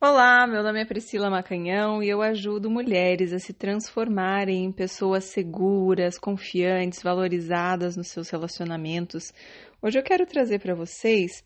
Olá, meu nome é Priscila Macanhão e eu ajudo mulheres a se transformarem em pessoas seguras, confiantes, valorizadas nos seus relacionamentos. Hoje eu quero trazer para vocês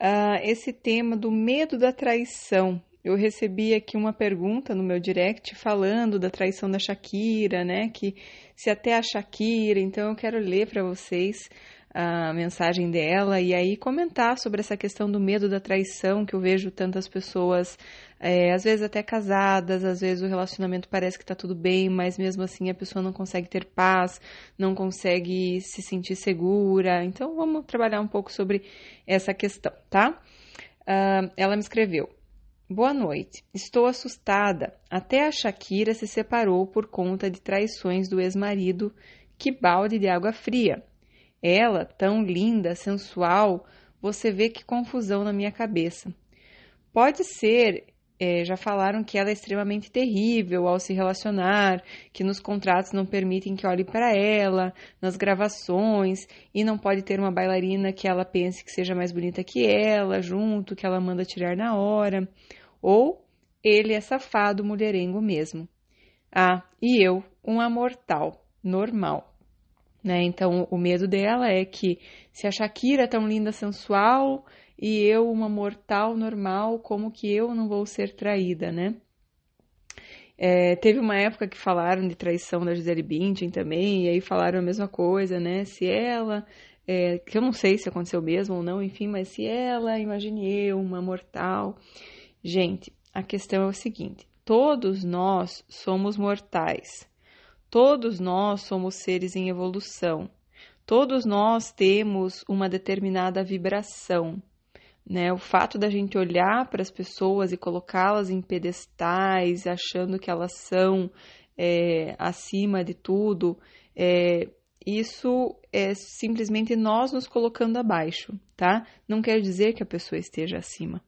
uh, esse tema do medo da traição. Eu recebi aqui uma pergunta no meu direct falando da traição da Shakira, né? Que se até a Shakira, então eu quero ler para vocês a mensagem dela e aí comentar sobre essa questão do medo da traição que eu vejo tantas pessoas, é, às vezes até casadas, às vezes o relacionamento parece que está tudo bem, mas mesmo assim a pessoa não consegue ter paz, não consegue se sentir segura. Então vamos trabalhar um pouco sobre essa questão, tá? Uh, ela me escreveu. Boa noite. Estou assustada. Até a Shakira se separou por conta de traições do ex-marido. Que balde de água fria. Ela, tão linda, sensual, você vê que confusão na minha cabeça. Pode ser, é, já falaram que ela é extremamente terrível ao se relacionar, que nos contratos não permitem que olhe para ela, nas gravações, e não pode ter uma bailarina que ela pense que seja mais bonita que ela, junto, que ela manda tirar na hora. Ou ele é safado, mulherengo mesmo. Ah, e eu, um amortal, normal. Né? Então, o medo dela é que se a Shakira é tão linda, sensual, e eu, uma mortal normal, como que eu não vou ser traída, né? É, teve uma época que falaram de traição da Gisele Bündchen também, e aí falaram a mesma coisa, né? Se ela, é, que eu não sei se aconteceu mesmo ou não, enfim, mas se ela, imagine eu, uma mortal. Gente, a questão é o seguinte: todos nós somos mortais. Todos nós somos seres em evolução. Todos nós temos uma determinada vibração. Né? O fato da gente olhar para as pessoas e colocá-las em pedestais, achando que elas são é, acima de tudo, é, isso é simplesmente nós nos colocando abaixo, tá? Não quer dizer que a pessoa esteja acima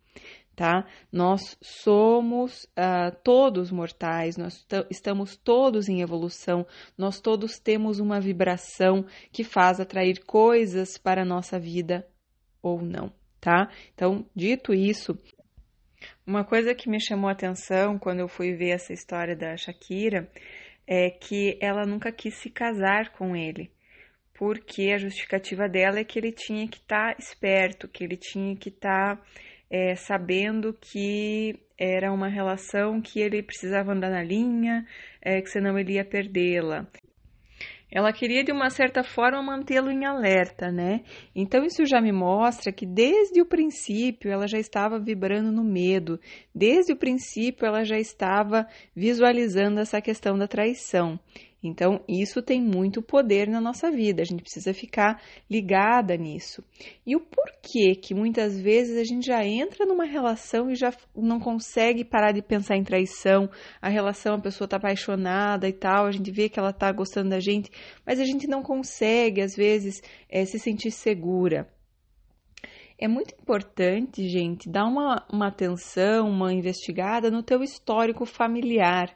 tá? Nós somos uh, todos mortais, nós estamos todos em evolução, nós todos temos uma vibração que faz atrair coisas para a nossa vida ou não, tá? Então, dito isso, uma coisa que me chamou a atenção quando eu fui ver essa história da Shakira é que ela nunca quis se casar com ele porque a justificativa dela é que ele tinha que estar tá esperto, que ele tinha que estar tá é, sabendo que era uma relação que ele precisava andar na linha, é, que senão ele ia perdê-la. Ela queria, de uma certa forma, mantê-lo em alerta, né? Então, isso já me mostra que desde o princípio ela já estava vibrando no medo, desde o princípio ela já estava visualizando essa questão da traição. Então, isso tem muito poder na nossa vida, a gente precisa ficar ligada nisso. E o porquê que muitas vezes a gente já entra numa relação e já não consegue parar de pensar em traição, a relação, a pessoa está apaixonada e tal, a gente vê que ela está gostando da gente, mas a gente não consegue, às vezes, é, se sentir segura. É muito importante, gente, dar uma, uma atenção, uma investigada no teu histórico familiar,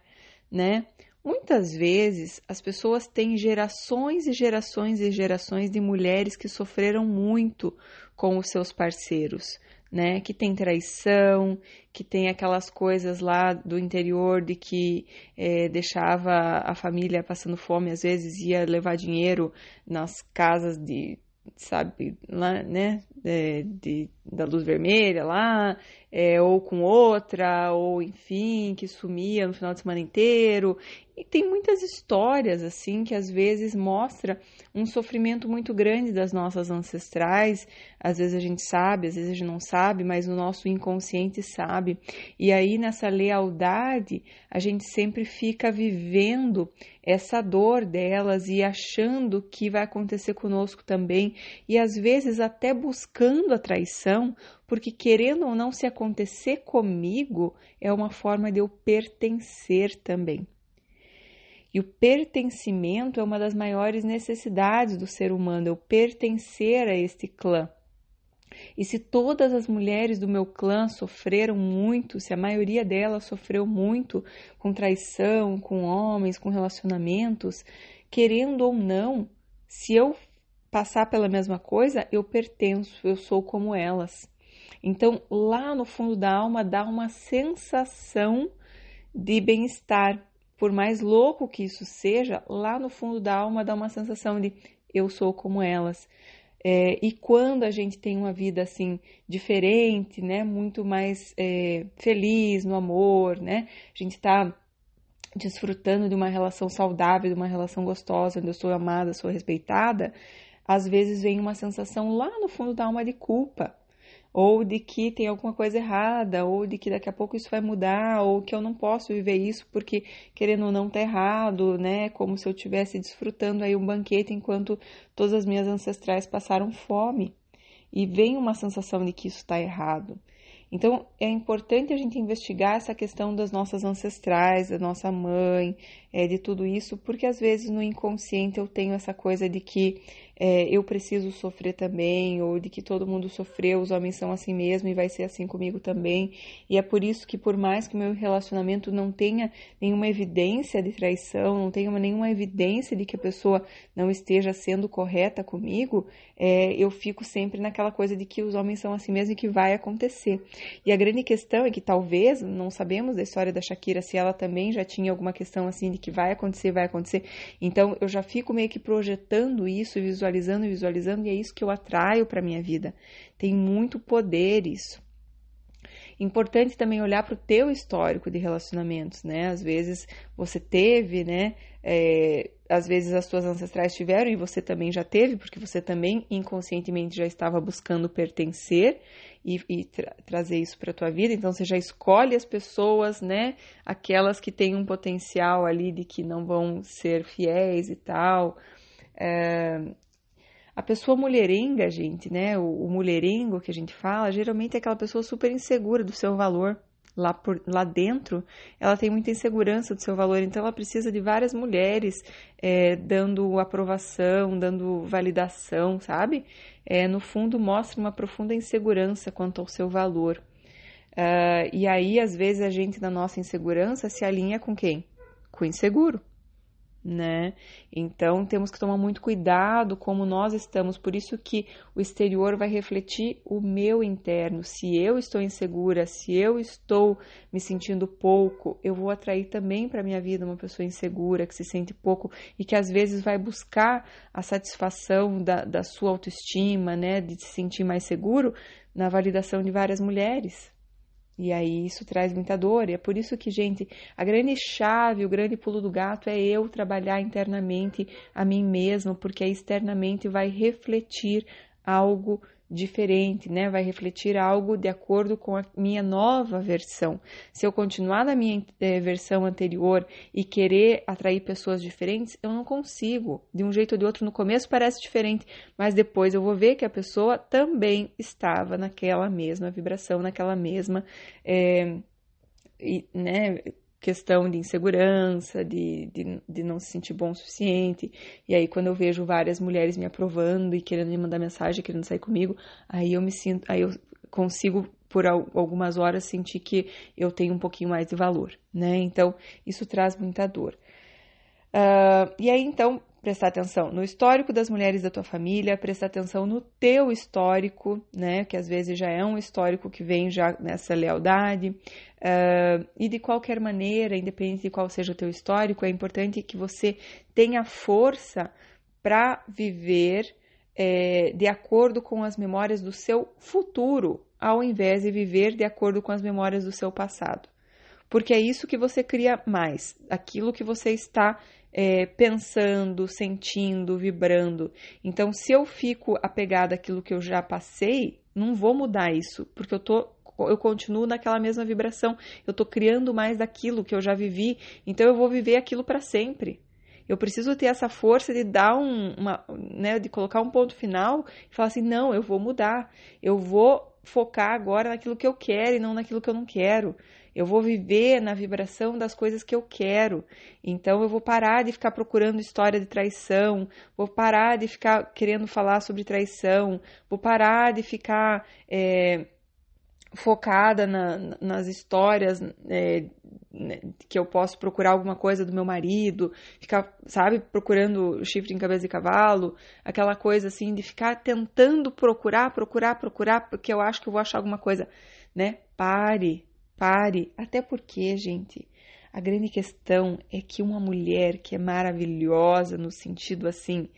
né? Muitas vezes as pessoas têm gerações e gerações e gerações de mulheres que sofreram muito com os seus parceiros, né? Que tem traição, que tem aquelas coisas lá do interior de que é, deixava a família passando fome, às vezes ia levar dinheiro nas casas de sabe, lá, né, de, da luz vermelha lá, é, ou com outra, ou enfim, que sumia no final de semana inteiro. E tem muitas histórias assim que às vezes mostra um sofrimento muito grande das nossas ancestrais. Às vezes a gente sabe, às vezes a gente não sabe, mas o nosso inconsciente sabe. E aí nessa lealdade, a gente sempre fica vivendo essa dor delas e achando que vai acontecer conosco também, e às vezes até buscando a traição, porque querendo ou não se acontecer comigo, é uma forma de eu pertencer também. E o pertencimento é uma das maiores necessidades do ser humano, eu pertencer a este clã. E se todas as mulheres do meu clã sofreram muito, se a maioria delas sofreu muito com traição, com homens, com relacionamentos, querendo ou não, se eu passar pela mesma coisa, eu pertenço, eu sou como elas. Então, lá no fundo da alma dá uma sensação de bem-estar. Por mais louco que isso seja, lá no fundo da alma dá uma sensação de eu sou como elas. É, e quando a gente tem uma vida assim diferente, né, muito mais é, feliz no amor, né, a gente está desfrutando de uma relação saudável, de uma relação gostosa, onde eu sou amada, sou respeitada, às vezes vem uma sensação lá no fundo da alma de culpa, ou de que tem alguma coisa errada, ou de que daqui a pouco isso vai mudar, ou que eu não posso viver isso porque querendo ou não tá errado, né? Como se eu estivesse desfrutando aí um banquete enquanto todas as minhas ancestrais passaram fome. E vem uma sensação de que isso está errado. Então é importante a gente investigar essa questão das nossas ancestrais, da nossa mãe, é, de tudo isso, porque às vezes no inconsciente eu tenho essa coisa de que é, eu preciso sofrer também, ou de que todo mundo sofreu, os homens são assim mesmo e vai ser assim comigo também. E é por isso que, por mais que meu relacionamento não tenha nenhuma evidência de traição, não tenha nenhuma evidência de que a pessoa não esteja sendo correta comigo, é, eu fico sempre naquela coisa de que os homens são assim mesmo e que vai acontecer. E a grande questão é que talvez, não sabemos da história da Shakira, se ela também já tinha alguma questão assim de que vai acontecer, vai acontecer. Então eu já fico meio que projetando isso, visualizando, visualizando, e é isso que eu atraio para minha vida. Tem muito poder isso. Importante também olhar para o teu histórico de relacionamentos, né? Às vezes você teve, né? É, às vezes as suas ancestrais tiveram e você também já teve, porque você também inconscientemente já estava buscando pertencer e, e tra trazer isso para a tua vida. Então você já escolhe as pessoas, né? Aquelas que têm um potencial ali de que não vão ser fiéis e tal. É, a pessoa mulherenga, gente, né? O, o mulherengo que a gente fala, geralmente é aquela pessoa super insegura do seu valor. Lá, por, lá dentro, ela tem muita insegurança do seu valor, então ela precisa de várias mulheres é, dando aprovação, dando validação, sabe? É, no fundo, mostra uma profunda insegurança quanto ao seu valor. Uh, e aí, às vezes, a gente, na nossa insegurança, se alinha com quem? Com o inseguro né? Então temos que tomar muito cuidado como nós estamos, por isso que o exterior vai refletir o meu interno. Se eu estou insegura, se eu estou me sentindo pouco, eu vou atrair também para minha vida uma pessoa insegura, que se sente pouco e que às vezes vai buscar a satisfação da, da sua autoestima, né? De se sentir mais seguro na validação de várias mulheres. E aí isso traz muita dor, e é por isso que, gente, a grande chave, o grande pulo do gato é eu trabalhar internamente a mim mesma, porque externamente vai refletir algo diferente, né? Vai refletir algo de acordo com a minha nova versão. Se eu continuar na minha é, versão anterior e querer atrair pessoas diferentes, eu não consigo. De um jeito ou de outro, no começo parece diferente, mas depois eu vou ver que a pessoa também estava naquela mesma vibração, naquela mesma, é, e, né? Questão de insegurança, de, de, de, não se sentir bom o suficiente. E aí, quando eu vejo várias mulheres me aprovando e querendo me mandar mensagem, querendo sair comigo, aí eu me sinto, aí eu consigo por algumas horas sentir que eu tenho um pouquinho mais de valor, né? Então, isso traz muita dor. Uh, e aí, então, prestar atenção no histórico das mulheres da tua família, prestar atenção no teu histórico, né? Que às vezes já é um histórico que vem já nessa lealdade. Uh, e de qualquer maneira, independente de qual seja o teu histórico, é importante que você tenha força para viver é, de acordo com as memórias do seu futuro, ao invés de viver de acordo com as memórias do seu passado. Porque é isso que você cria mais, aquilo que você está é, pensando, sentindo, vibrando. Então, se eu fico apegada àquilo que eu já passei, não vou mudar isso, porque eu tô eu continuo naquela mesma vibração. Eu estou criando mais daquilo que eu já vivi, então eu vou viver aquilo para sempre. Eu preciso ter essa força de dar um, uma, né, de colocar um ponto final e falar assim, não, eu vou mudar. Eu vou focar agora naquilo que eu quero e não naquilo que eu não quero. Eu vou viver na vibração das coisas que eu quero. Então eu vou parar de ficar procurando história de traição, vou parar de ficar querendo falar sobre traição, vou parar de ficar é, focada na, nas histórias é, que eu posso procurar alguma coisa do meu marido, ficar, sabe, procurando chifre em cabeça de cavalo, aquela coisa assim de ficar tentando procurar, procurar, procurar, porque eu acho que eu vou achar alguma coisa, né? Pare, pare. Até porque, gente, a grande questão é que uma mulher que é maravilhosa no sentido assim,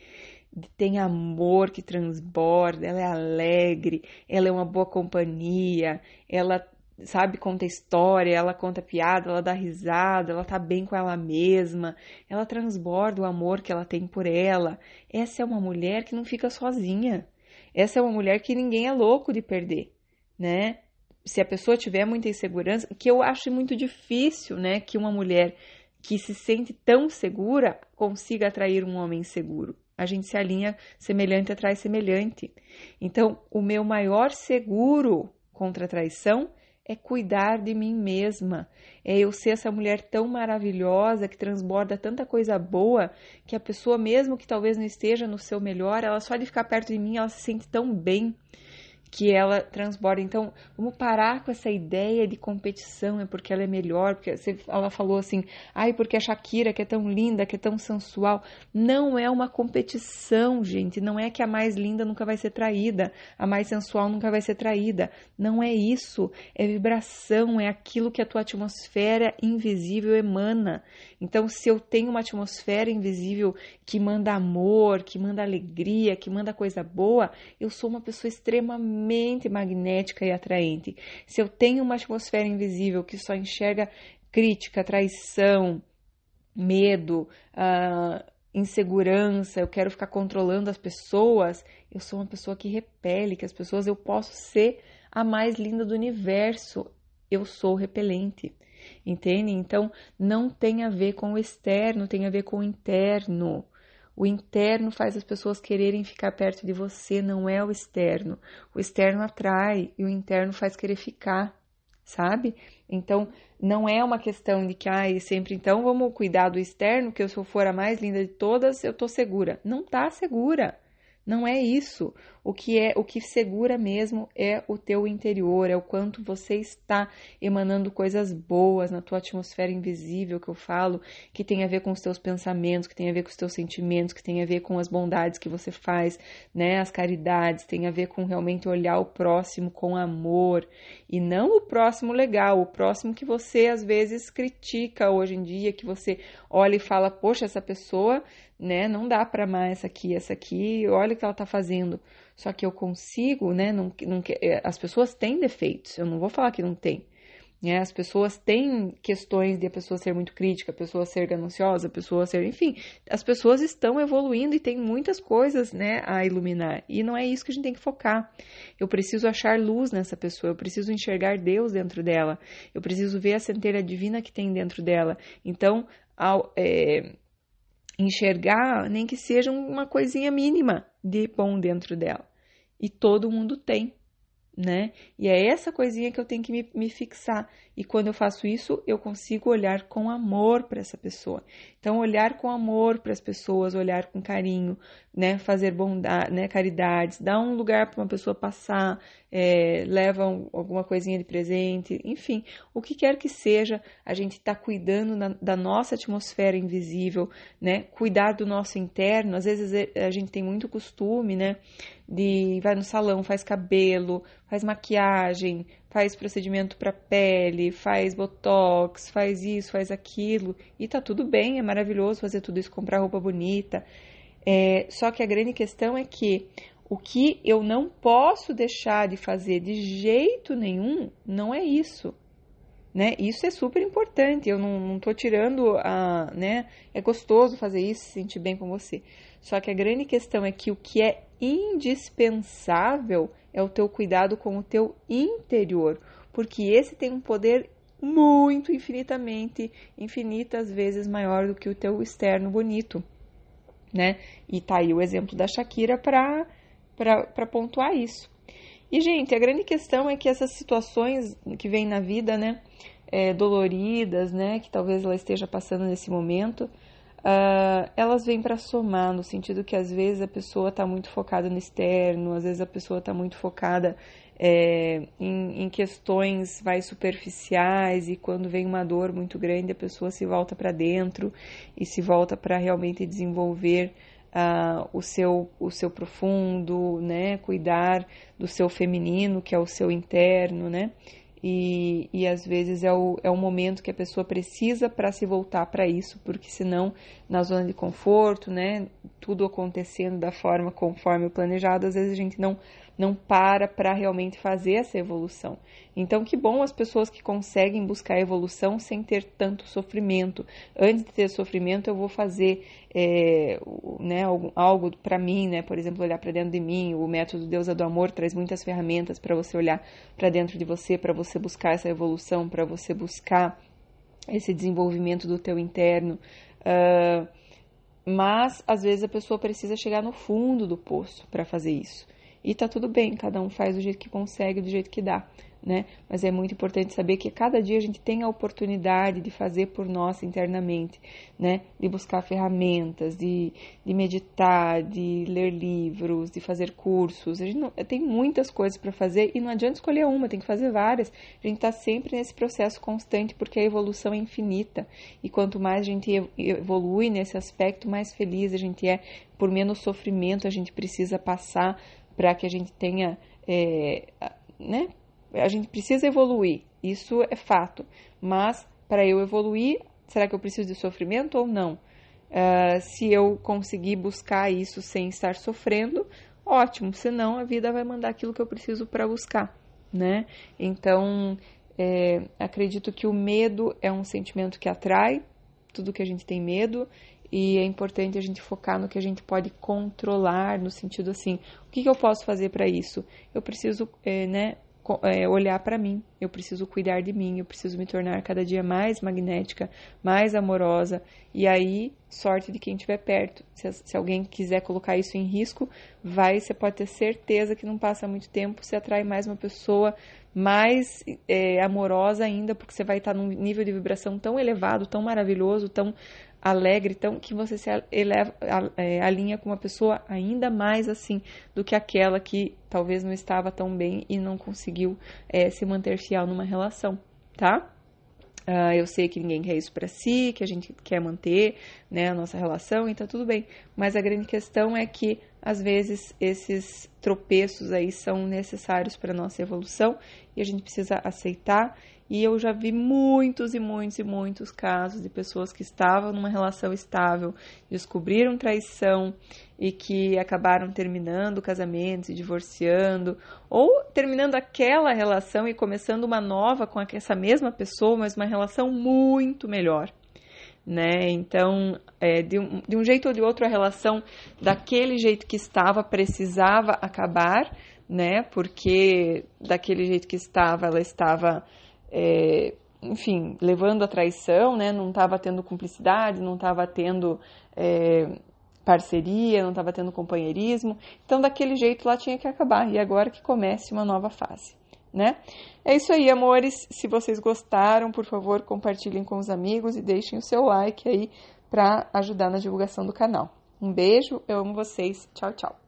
tem amor que transborda, ela é alegre, ela é uma boa companhia, ela sabe, conta história, ela conta piada, ela dá risada, ela tá bem com ela mesma, ela transborda o amor que ela tem por ela. Essa é uma mulher que não fica sozinha. Essa é uma mulher que ninguém é louco de perder, né? Se a pessoa tiver muita insegurança, que eu acho muito difícil, né, que uma mulher que se sente tão segura consiga atrair um homem inseguro. A gente se alinha semelhante atrai semelhante. Então, o meu maior seguro contra a traição é cuidar de mim mesma. É eu ser essa mulher tão maravilhosa que transborda tanta coisa boa que a pessoa, mesmo que talvez não esteja no seu melhor, ela só de ficar perto de mim, ela se sente tão bem que ela transborda. Então, vamos parar com essa ideia de competição, é porque ela é melhor, porque ela falou assim, ai, porque a Shakira, que é tão linda, que é tão sensual. Não é uma competição, gente. Não é que a mais linda nunca vai ser traída, a mais sensual nunca vai ser traída. Não é isso. É vibração, é aquilo que a tua atmosfera invisível emana. Então, se eu tenho uma atmosfera invisível que manda amor, que manda alegria, que manda coisa boa, eu sou uma pessoa extremamente magnética e atraente. Se eu tenho uma atmosfera invisível que só enxerga crítica, traição, medo, uh, insegurança, eu quero ficar controlando as pessoas, eu sou uma pessoa que repele, que as pessoas eu posso ser a mais linda do universo. Eu sou repelente entende? Então, não tem a ver com o externo, tem a ver com o interno. O interno faz as pessoas quererem ficar perto de você, não é o externo. O externo atrai e o interno faz querer ficar, sabe? Então, não é uma questão de que, ai, ah, sempre então vamos cuidar do externo, que se eu for a mais linda de todas, eu tô segura. Não tá segura. Não é isso. O que é, o que segura mesmo é o teu interior, é o quanto você está emanando coisas boas na tua atmosfera invisível que eu falo, que tem a ver com os teus pensamentos, que tem a ver com os teus sentimentos, que tem a ver com as bondades que você faz, né, as caridades, tem a ver com realmente olhar o próximo com amor e não o próximo legal, o próximo que você às vezes critica hoje em dia, que você olha e fala, poxa, essa pessoa né? Não dá para amar essa aqui, essa aqui, olha o que ela está fazendo. Só que eu consigo, né? Não, não, é, as pessoas têm defeitos, eu não vou falar que não tem. Né? As pessoas têm questões de a pessoa ser muito crítica, a pessoa ser gananciosa, a pessoa ser. Enfim, as pessoas estão evoluindo e tem muitas coisas né, a iluminar. E não é isso que a gente tem que focar. Eu preciso achar luz nessa pessoa, eu preciso enxergar Deus dentro dela, eu preciso ver a centelha divina que tem dentro dela. Então, ao, é, enxergar, nem que seja uma coisinha mínima de bom dentro dela. E todo mundo tem, né? E é essa coisinha que eu tenho que me, me fixar. E quando eu faço isso, eu consigo olhar com amor para essa pessoa. Então, olhar com amor para as pessoas, olhar com carinho, né? Fazer bondade, né? Caridades, dar um lugar para uma pessoa passar, é, leva um, alguma coisinha de presente, enfim, o que quer que seja, a gente está cuidando na, da nossa atmosfera invisível, né? Cuidar do nosso interno. Às vezes é, a gente tem muito costume, né? De vai no salão, faz cabelo, faz maquiagem, faz procedimento para pele, faz botox, faz isso, faz aquilo, e tá tudo bem, é maravilhoso fazer tudo isso, comprar roupa bonita. É, só que a grande questão é que o que eu não posso deixar de fazer de jeito nenhum não é isso. Né? Isso é super importante. Eu não, tô tirando a, né? É gostoso fazer isso, se sentir bem com você. Só que a grande questão é que o que é indispensável é o teu cuidado com o teu interior, porque esse tem um poder muito infinitamente, infinitas vezes maior do que o teu externo bonito, né? E tá aí o exemplo da Shakira para para pontuar isso. E gente, a grande questão é que essas situações que vêm na vida, né, é, doloridas, né, que talvez ela esteja passando nesse momento, uh, elas vêm para somar, no sentido que às vezes a pessoa está muito focada no externo, às vezes a pessoa está muito focada é, em, em, questões mais superficiais e quando vem uma dor muito grande a pessoa se volta para dentro e se volta para realmente desenvolver uh, o, seu, o seu profundo, né? Cuidar do seu feminino, que é o seu interno, né? E, e às vezes é o, é o momento que a pessoa precisa para se voltar para isso, porque senão, na zona de conforto, né, tudo acontecendo da forma conforme o planejado, às vezes a gente não não para para realmente fazer essa evolução. Então, que bom as pessoas que conseguem buscar evolução sem ter tanto sofrimento. Antes de ter sofrimento, eu vou fazer é, né, algo, algo para mim, né? Por exemplo, olhar para dentro de mim. O método Deusa do Amor traz muitas ferramentas para você olhar para dentro de você, para você buscar essa evolução, para você buscar esse desenvolvimento do teu interno. Uh, mas às vezes a pessoa precisa chegar no fundo do poço para fazer isso. E tá tudo bem, cada um faz do jeito que consegue, do jeito que dá, né? Mas é muito importante saber que cada dia a gente tem a oportunidade de fazer por nós internamente, né? De buscar ferramentas, de, de meditar, de ler livros, de fazer cursos. A gente não, tem muitas coisas para fazer e não adianta escolher uma, tem que fazer várias. A gente está sempre nesse processo constante porque a evolução é infinita. E quanto mais a gente evolui nesse aspecto, mais feliz a gente é, por menos sofrimento a gente precisa passar para que a gente tenha, é, né? A gente precisa evoluir, isso é fato. Mas para eu evoluir, será que eu preciso de sofrimento ou não? Uh, se eu conseguir buscar isso sem estar sofrendo, ótimo. Senão a vida vai mandar aquilo que eu preciso para buscar, né? Então é, acredito que o medo é um sentimento que atrai tudo que a gente tem medo e é importante a gente focar no que a gente pode controlar, no sentido assim, o que, que eu posso fazer para isso? Eu preciso, é, né, é, olhar para mim, eu preciso cuidar de mim, eu preciso me tornar cada dia mais magnética, mais amorosa, e aí, sorte de quem estiver perto. Se, se, alguém quiser colocar isso em risco, vai, você pode ter certeza que não passa muito tempo, você atrai mais uma pessoa mais é, amorosa ainda, porque você vai estar num nível de vibração tão elevado, tão maravilhoso, tão alegre, tão que você se eleva, é, alinha com uma pessoa ainda mais assim do que aquela que talvez não estava tão bem e não conseguiu é, se manter fiel numa relação, tá? Uh, eu sei que ninguém quer isso para si, que a gente quer manter né, a nossa relação, então tudo bem. Mas a grande questão é que, às vezes, esses tropeços aí são necessários para nossa evolução e a gente precisa aceitar e eu já vi muitos e muitos e muitos casos de pessoas que estavam numa relação estável, descobriram traição e que acabaram terminando casamentos e divorciando, ou terminando aquela relação e começando uma nova com essa mesma pessoa, mas uma relação muito melhor. Né? Então, é, de, um, de um jeito ou de outro, a relação daquele jeito que estava precisava acabar, né? Porque daquele jeito que estava, ela estava é, enfim, levando a traição, né? Não estava tendo cumplicidade, não estava tendo é, parceria, não estava tendo companheirismo. Então, daquele jeito lá tinha que acabar. E agora que comece uma nova fase, né? É isso aí, amores. Se vocês gostaram, por favor, compartilhem com os amigos e deixem o seu like aí para ajudar na divulgação do canal. Um beijo, eu amo vocês. Tchau, tchau.